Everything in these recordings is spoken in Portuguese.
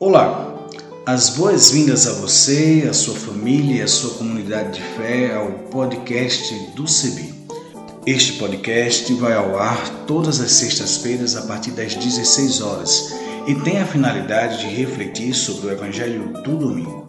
Olá, as boas-vindas a você, a sua família e a sua comunidade de fé ao podcast do CEBI. Este podcast vai ao ar todas as sextas-feiras a partir das 16 horas e tem a finalidade de refletir sobre o Evangelho do domingo.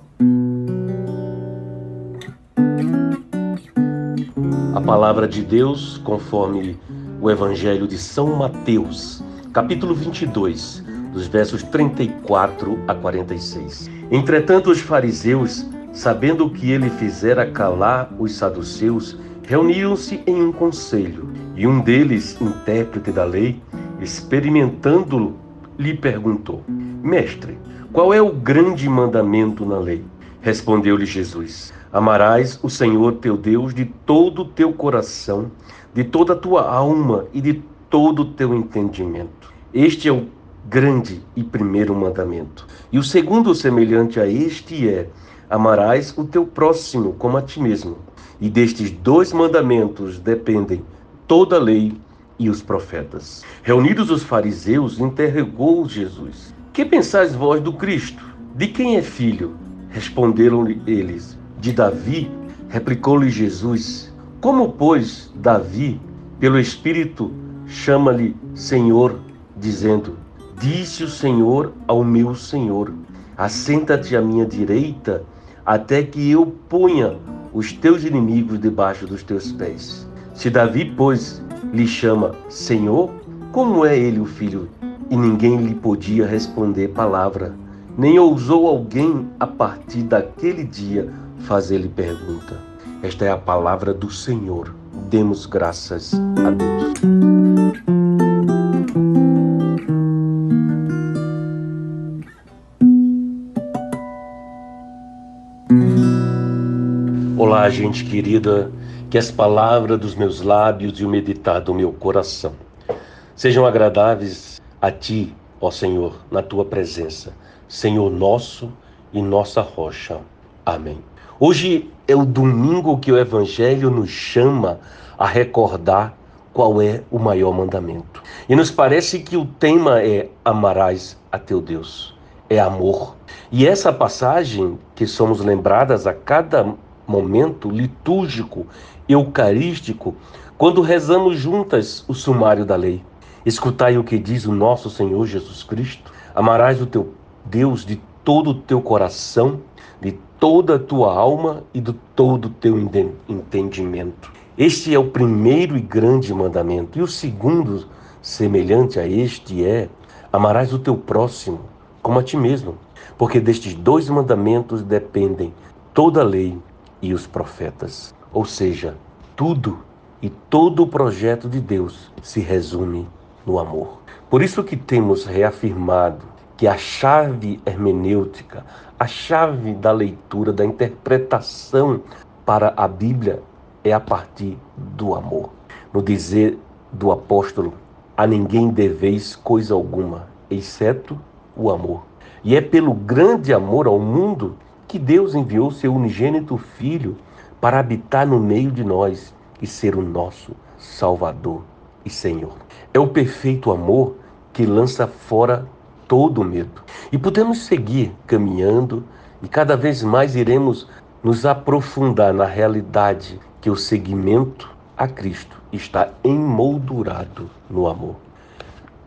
A palavra de Deus, conforme o Evangelho de São Mateus, capítulo 22 dos versos 34 a 46. Entretanto, os fariseus, sabendo que ele fizera calar os saduceus, reuniram-se em um conselho. E um deles, intérprete da lei, experimentando-lo, lhe perguntou: Mestre, qual é o grande mandamento na lei? Respondeu-lhe Jesus: Amarás o Senhor teu Deus de todo o teu coração, de toda a tua alma e de todo o teu entendimento. Este é o grande e primeiro mandamento. E o segundo semelhante a este é: amarás o teu próximo como a ti mesmo. E destes dois mandamentos dependem toda a lei e os profetas. Reunidos os fariseus, interrogou Jesus: Que pensais vós do Cristo? De quem é filho? Responderam-lhe eles: De Davi. Replicou-lhe Jesus: Como, pois, Davi, pelo Espírito, chama-lhe Senhor, dizendo: Disse o Senhor ao meu Senhor: Assenta-te à minha direita, até que eu ponha os teus inimigos debaixo dos teus pés. Se Davi, pois, lhe chama Senhor, como é ele o filho? E ninguém lhe podia responder palavra, nem ousou alguém, a partir daquele dia, fazer-lhe pergunta. Esta é a palavra do Senhor. Demos graças a Deus. Olá, gente querida, que as palavras dos meus lábios e o meditar do meu coração sejam agradáveis a ti, ó Senhor, na tua presença, Senhor nosso e nossa rocha. Amém. Hoje é o domingo que o Evangelho nos chama a recordar qual é o maior mandamento. E nos parece que o tema é amarás a teu Deus, é amor. E essa passagem que somos lembradas a cada momento litúrgico, eucarístico, quando rezamos juntas o sumário da lei. Escutai o que diz o nosso Senhor Jesus Cristo: Amarás o teu Deus de todo o teu coração, de toda a tua alma e de todo o teu entendimento. Este é o primeiro e grande mandamento. E o segundo, semelhante a este, é: Amarás o teu próximo como a ti mesmo. Porque destes dois mandamentos dependem toda a lei e os profetas. Ou seja, tudo e todo o projeto de Deus se resume no amor. Por isso que temos reafirmado que a chave hermenêutica, a chave da leitura, da interpretação para a Bíblia é a partir do amor. No dizer do apóstolo, a ninguém deveis coisa alguma, exceto o amor. E é pelo grande amor ao mundo que Deus enviou seu unigênito Filho para habitar no meio de nós e ser o nosso Salvador e Senhor. É o perfeito amor que lança fora todo medo. E podemos seguir caminhando e cada vez mais iremos nos aprofundar na realidade que o seguimento a Cristo está emoldurado no amor.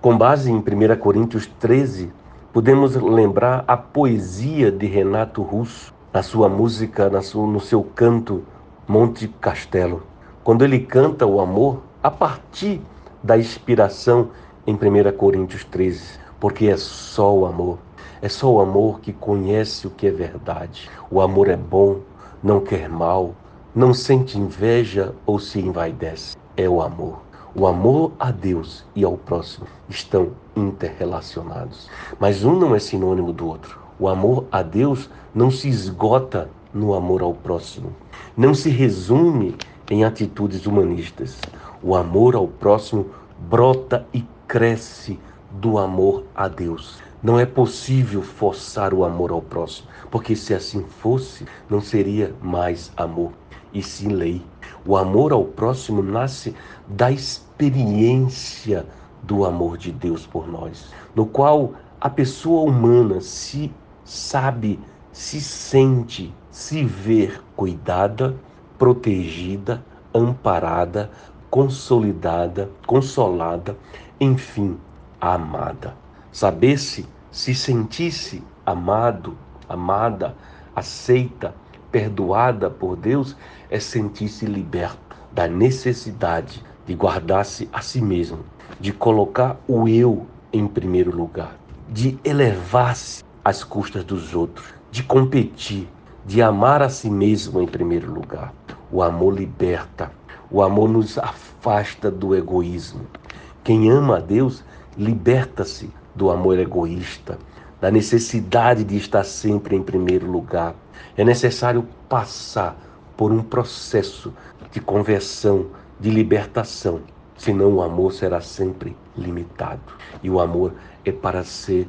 Com base em 1 Coríntios 13, Podemos lembrar a poesia de Renato Russo, na sua música, na sua, no seu canto Monte Castelo, quando ele canta o amor a partir da inspiração em 1 Coríntios 13, porque é só o amor, é só o amor que conhece o que é verdade. O amor é bom, não quer mal, não sente inveja ou se envaidece. É o amor. O amor a Deus e ao próximo estão interrelacionados, mas um não é sinônimo do outro. O amor a Deus não se esgota no amor ao próximo, não se resume em atitudes humanistas. O amor ao próximo brota e cresce do amor a Deus. Não é possível forçar o amor ao próximo, porque se assim fosse, não seria mais amor, e sim lei. O amor ao próximo nasce da experiência do amor de Deus por nós, no qual a pessoa humana se sabe, se sente, se ver cuidada, protegida, amparada, consolidada, consolada, enfim, amada. Saber-se, se sentisse amado, amada, aceita, perdoada por Deus, é sentir-se liberto da necessidade de guardar-se a si mesmo, de colocar o eu em primeiro lugar, de elevar-se às custas dos outros, de competir, de amar a si mesmo em primeiro lugar. O amor liberta, o amor nos afasta do egoísmo. Quem ama a Deus liberta-se do amor egoísta, da necessidade de estar sempre em primeiro lugar. É necessário passar por um processo de conversão, de libertação, senão o amor será sempre limitado. E o amor é para ser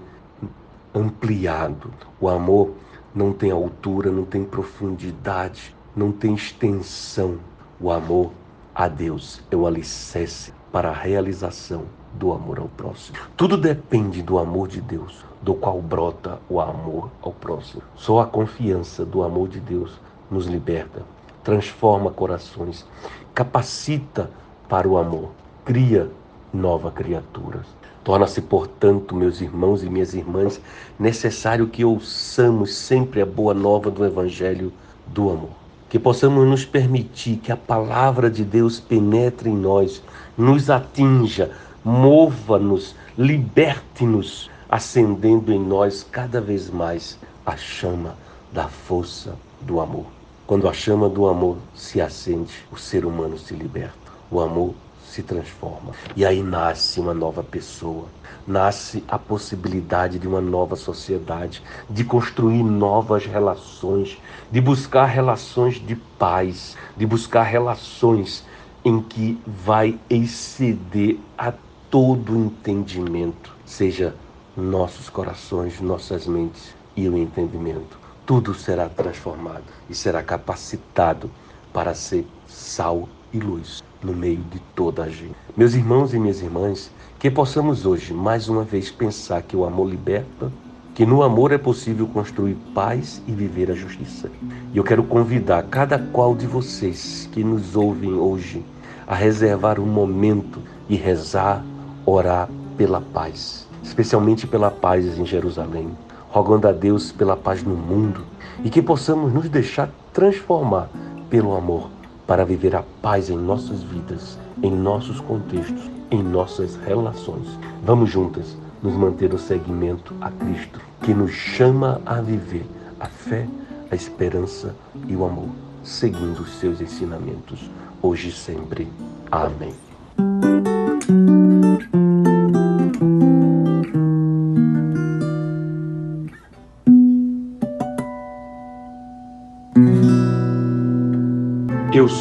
ampliado. O amor não tem altura, não tem profundidade, não tem extensão. O amor a Deus é o alicerce para a realização do amor ao próximo. Tudo depende do amor de Deus, do qual brota o amor ao próximo. Só a confiança do amor de Deus nos liberta, transforma corações, capacita para o amor, cria nova criaturas. Torna-se, portanto, meus irmãos e minhas irmãs, necessário que ouçamos sempre a boa nova do Evangelho do amor. Que possamos nos permitir que a palavra de Deus penetre em nós, nos atinja, mova-nos, liberte-nos, acendendo em nós cada vez mais a chama da força do amor. Quando a chama do amor se acende, o ser humano se liberta. O amor se transforma. E aí nasce uma nova pessoa, nasce a possibilidade de uma nova sociedade, de construir novas relações, de buscar relações de paz, de buscar relações em que vai exceder a todo entendimento, seja nossos corações, nossas mentes e o entendimento. Tudo será transformado e será capacitado para ser sal e luz no meio de toda a gente. Meus irmãos e minhas irmãs, que possamos hoje mais uma vez pensar que o amor liberta, que no amor é possível construir paz e viver a justiça. E eu quero convidar cada qual de vocês que nos ouvem hoje a reservar um momento e rezar orar pela paz, especialmente pela paz em Jerusalém, rogando a Deus pela paz no mundo e que possamos nos deixar transformar pelo amor para viver a paz em nossas vidas, em nossos contextos, em nossas relações. Vamos juntas nos manter no seguimento a Cristo, que nos chama a viver a fé, a esperança e o amor, seguindo os seus ensinamentos, hoje e sempre. Amém.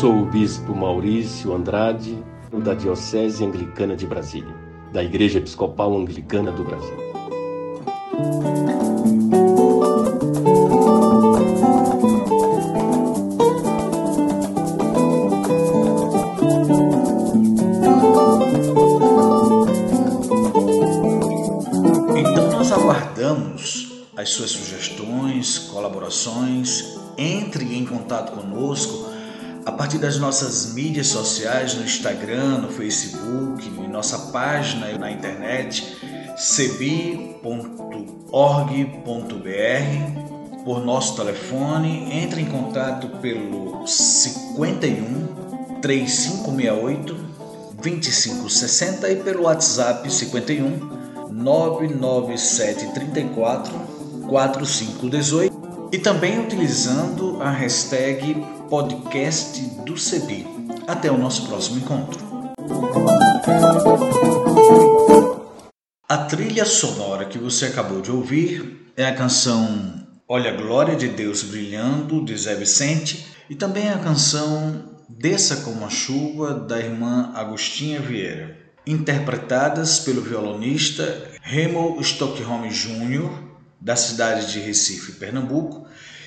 Sou o Bispo Maurício Andrade, da Diocese Anglicana de Brasília, da Igreja Episcopal Anglicana do Brasil. Então nós aguardamos as suas sugestões, colaborações, entre em contato conosco a partir das nossas mídias sociais, no Instagram, no Facebook, em nossa página na internet, cebi.org.br, por nosso telefone, entre em contato pelo 51 3568 2560 e pelo WhatsApp 51 99734 4518 e também utilizando a hashtag podcast do CEBI. Até o nosso próximo encontro. A trilha sonora que você acabou de ouvir é a canção Olha a Glória de Deus Brilhando, de Zé Vicente, e também a canção Desça como a Chuva, da irmã Agostinha Vieira, interpretadas pelo violonista Remo Stockholm Jr., da cidade de Recife, Pernambuco,